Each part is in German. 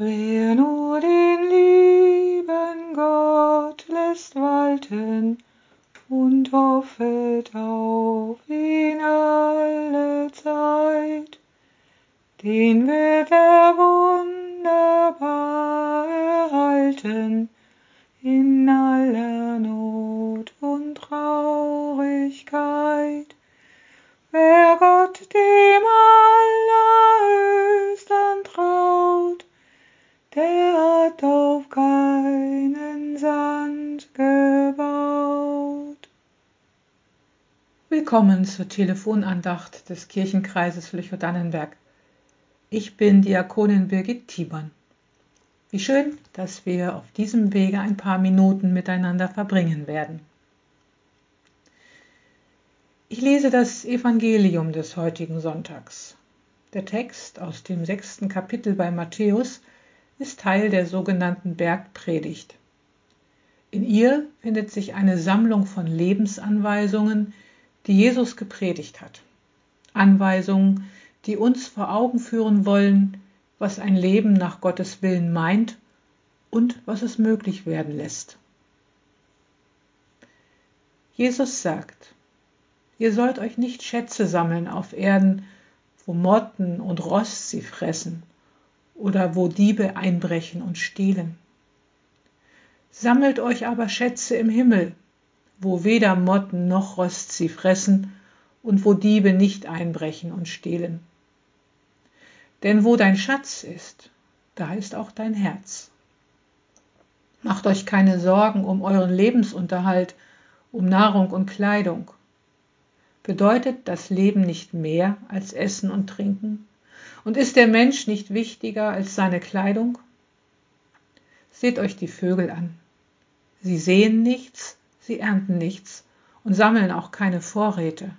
Wer nur den lieben Gott lässt walten und hoffet auf ihn alle Zeit, den wird er wunderbar erhalten in Willkommen zur Telefonandacht des Kirchenkreises Lüchow-Dannenberg. Ich bin Diakonin Birgit Tiebern. Wie schön, dass wir auf diesem Wege ein paar Minuten miteinander verbringen werden. Ich lese das Evangelium des heutigen Sonntags. Der Text aus dem sechsten Kapitel bei Matthäus ist Teil der sogenannten Bergpredigt. In ihr findet sich eine Sammlung von Lebensanweisungen, die Jesus gepredigt hat. Anweisungen, die uns vor Augen führen wollen, was ein Leben nach Gottes Willen meint und was es möglich werden lässt. Jesus sagt, ihr sollt euch nicht Schätze sammeln auf Erden, wo Motten und Rost sie fressen oder wo Diebe einbrechen und stehlen. Sammelt euch aber Schätze im Himmel, wo weder Motten noch Rost sie fressen und wo Diebe nicht einbrechen und stehlen. Denn wo dein Schatz ist, da ist auch dein Herz. Macht euch keine Sorgen um euren Lebensunterhalt, um Nahrung und Kleidung. Bedeutet das Leben nicht mehr als Essen und Trinken? Und ist der Mensch nicht wichtiger als seine Kleidung? Seht euch die Vögel an. Sie sehen nichts, sie ernten nichts und sammeln auch keine Vorräte.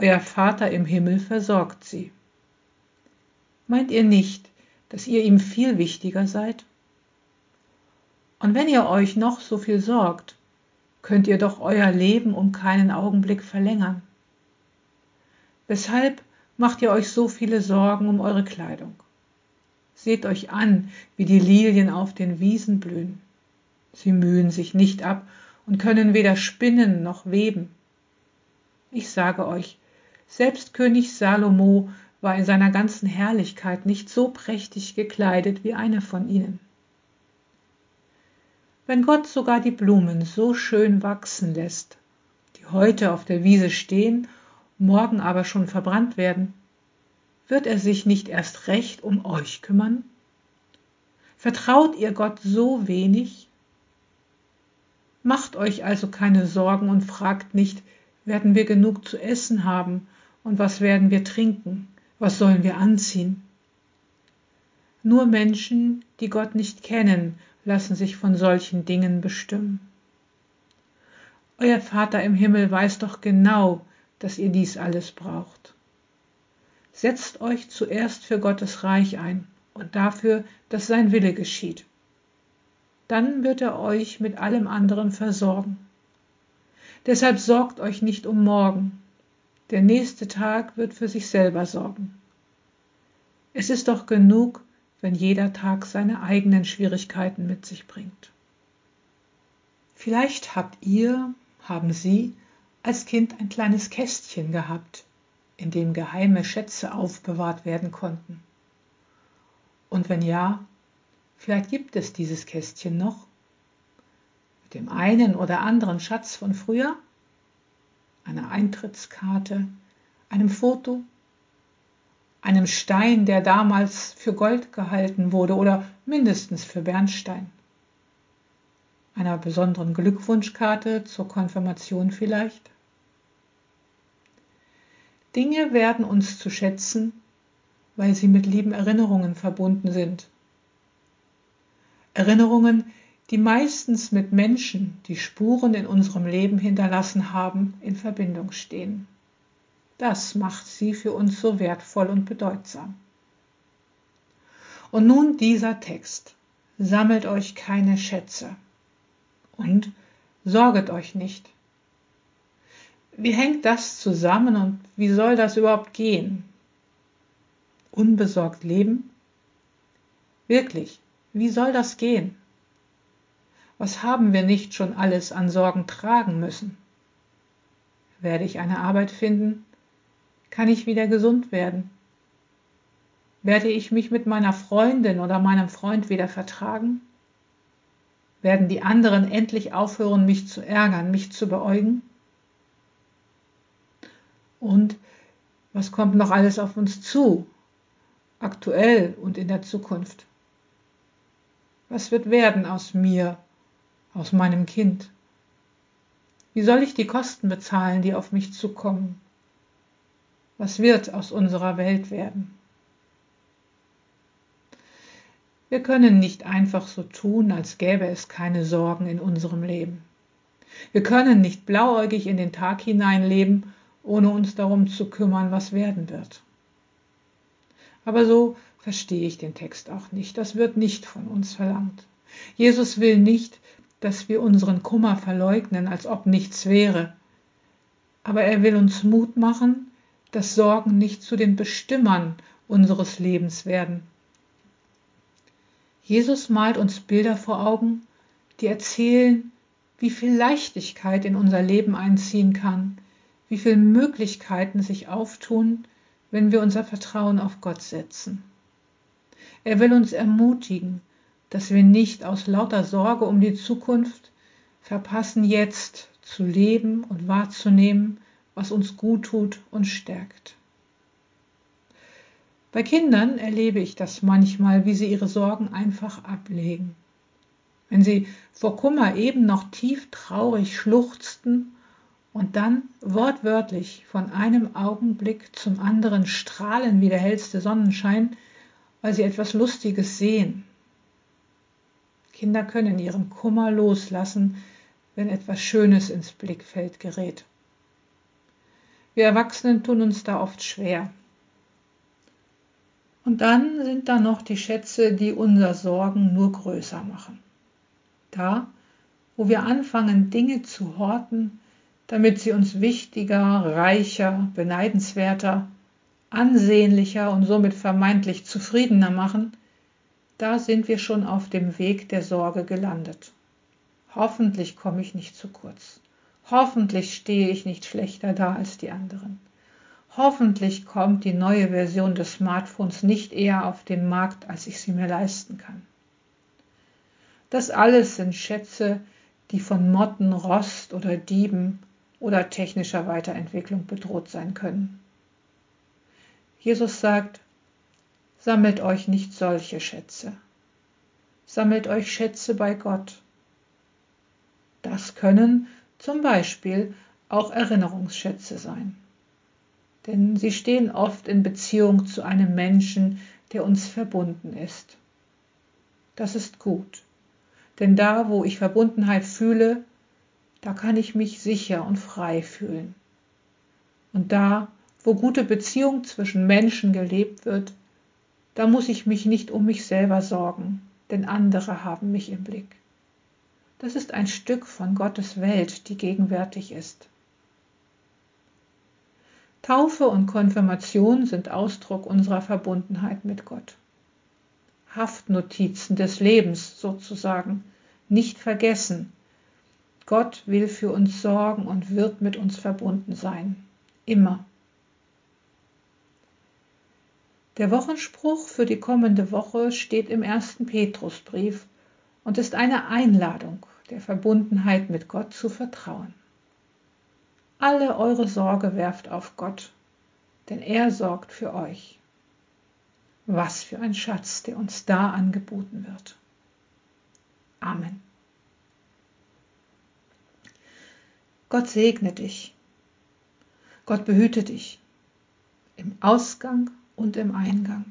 Euer Vater im Himmel versorgt sie. Meint ihr nicht, dass ihr ihm viel wichtiger seid? Und wenn ihr euch noch so viel sorgt, könnt ihr doch euer Leben um keinen Augenblick verlängern. Weshalb macht ihr euch so viele Sorgen um eure Kleidung? Seht euch an, wie die Lilien auf den Wiesen blühen. Sie mühen sich nicht ab und können weder spinnen noch weben. Ich sage euch, selbst König Salomo war in seiner ganzen Herrlichkeit nicht so prächtig gekleidet wie eine von ihnen. Wenn Gott sogar die Blumen so schön wachsen lässt, die heute auf der Wiese stehen, morgen aber schon verbrannt werden, wird er sich nicht erst recht um euch kümmern? Vertraut ihr Gott so wenig? Macht euch also keine Sorgen und fragt nicht, werden wir genug zu essen haben und was werden wir trinken? Was sollen wir anziehen? Nur Menschen, die Gott nicht kennen, lassen sich von solchen Dingen bestimmen. Euer Vater im Himmel weiß doch genau, dass ihr dies alles braucht. Setzt euch zuerst für Gottes Reich ein und dafür, dass sein Wille geschieht. Dann wird er euch mit allem anderen versorgen. Deshalb sorgt euch nicht um morgen, der nächste Tag wird für sich selber sorgen. Es ist doch genug, wenn jeder Tag seine eigenen Schwierigkeiten mit sich bringt. Vielleicht habt ihr, haben Sie, als Kind ein kleines Kästchen gehabt, in dem geheime Schätze aufbewahrt werden konnten. Und wenn ja, vielleicht gibt es dieses Kästchen noch. Mit dem einen oder anderen Schatz von früher. Einer Eintrittskarte, einem Foto, einem Stein, der damals für Gold gehalten wurde oder mindestens für Bernstein, einer besonderen Glückwunschkarte zur Konfirmation vielleicht. Dinge werden uns zu schätzen, weil sie mit lieben Erinnerungen verbunden sind. Erinnerungen, die meistens mit Menschen, die Spuren in unserem Leben hinterlassen haben, in Verbindung stehen. Das macht sie für uns so wertvoll und bedeutsam. Und nun dieser Text. Sammelt euch keine Schätze und sorget euch nicht. Wie hängt das zusammen und wie soll das überhaupt gehen? Unbesorgt leben? Wirklich, wie soll das gehen? Was haben wir nicht schon alles an Sorgen tragen müssen? Werde ich eine Arbeit finden? Kann ich wieder gesund werden? Werde ich mich mit meiner Freundin oder meinem Freund wieder vertragen? Werden die anderen endlich aufhören, mich zu ärgern, mich zu beäugen? Und was kommt noch alles auf uns zu, aktuell und in der Zukunft? Was wird werden aus mir, aus meinem Kind? Wie soll ich die Kosten bezahlen, die auf mich zukommen? Was wird aus unserer Welt werden? Wir können nicht einfach so tun, als gäbe es keine Sorgen in unserem Leben. Wir können nicht blauäugig in den Tag hineinleben ohne uns darum zu kümmern, was werden wird. Aber so verstehe ich den Text auch nicht. Das wird nicht von uns verlangt. Jesus will nicht, dass wir unseren Kummer verleugnen, als ob nichts wäre. Aber er will uns Mut machen, dass Sorgen nicht zu den Bestimmern unseres Lebens werden. Jesus malt uns Bilder vor Augen, die erzählen, wie viel Leichtigkeit in unser Leben einziehen kann, wie viele Möglichkeiten sich auftun, wenn wir unser Vertrauen auf Gott setzen. Er will uns ermutigen, dass wir nicht aus lauter Sorge um die Zukunft verpassen, jetzt zu leben und wahrzunehmen, was uns gut tut und stärkt. Bei Kindern erlebe ich das manchmal, wie sie ihre Sorgen einfach ablegen. Wenn sie vor Kummer eben noch tief traurig schluchzten und dann wortwörtlich von einem Augenblick zum anderen strahlen wie der hellste Sonnenschein, weil sie etwas Lustiges sehen. Kinder können ihren Kummer loslassen, wenn etwas Schönes ins Blickfeld gerät. Wir Erwachsenen tun uns da oft schwer. Und dann sind da noch die Schätze, die unser Sorgen nur größer machen. Da, wo wir anfangen, Dinge zu horten, damit sie uns wichtiger, reicher, beneidenswerter, ansehnlicher und somit vermeintlich zufriedener machen, da sind wir schon auf dem Weg der Sorge gelandet. Hoffentlich komme ich nicht zu kurz. Hoffentlich stehe ich nicht schlechter da als die anderen. Hoffentlich kommt die neue Version des Smartphones nicht eher auf den Markt, als ich sie mir leisten kann. Das alles sind Schätze, die von Motten, Rost oder Dieben oder technischer Weiterentwicklung bedroht sein können. Jesus sagt, sammelt euch nicht solche Schätze, sammelt euch Schätze bei Gott. Das können zum Beispiel auch Erinnerungsschätze sein, denn sie stehen oft in Beziehung zu einem Menschen, der uns verbunden ist. Das ist gut, denn da, wo ich Verbundenheit fühle, da kann ich mich sicher und frei fühlen. Und da, wo gute Beziehung zwischen Menschen gelebt wird, da muss ich mich nicht um mich selber sorgen, denn andere haben mich im Blick. Das ist ein Stück von Gottes Welt, die gegenwärtig ist. Taufe und Konfirmation sind Ausdruck unserer Verbundenheit mit Gott. Haftnotizen des Lebens sozusagen, nicht vergessen, Gott will für uns sorgen und wird mit uns verbunden sein. Immer. Der Wochenspruch für die kommende Woche steht im ersten Petrusbrief und ist eine Einladung, der Verbundenheit mit Gott zu vertrauen. Alle eure Sorge werft auf Gott, denn er sorgt für euch. Was für ein Schatz, der uns da angeboten wird. Amen. Gott segne dich. Gott behüte dich im Ausgang und im Eingang.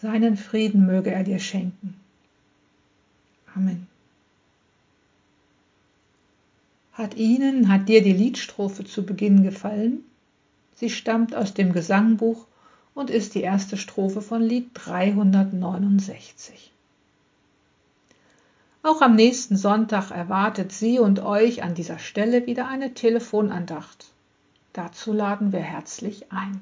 Seinen Frieden möge er dir schenken. Amen. Hat Ihnen, hat dir die Liedstrophe zu Beginn gefallen? Sie stammt aus dem Gesangbuch und ist die erste Strophe von Lied 369. Auch am nächsten Sonntag erwartet Sie und euch an dieser Stelle wieder eine Telefonandacht. Dazu laden wir herzlich ein.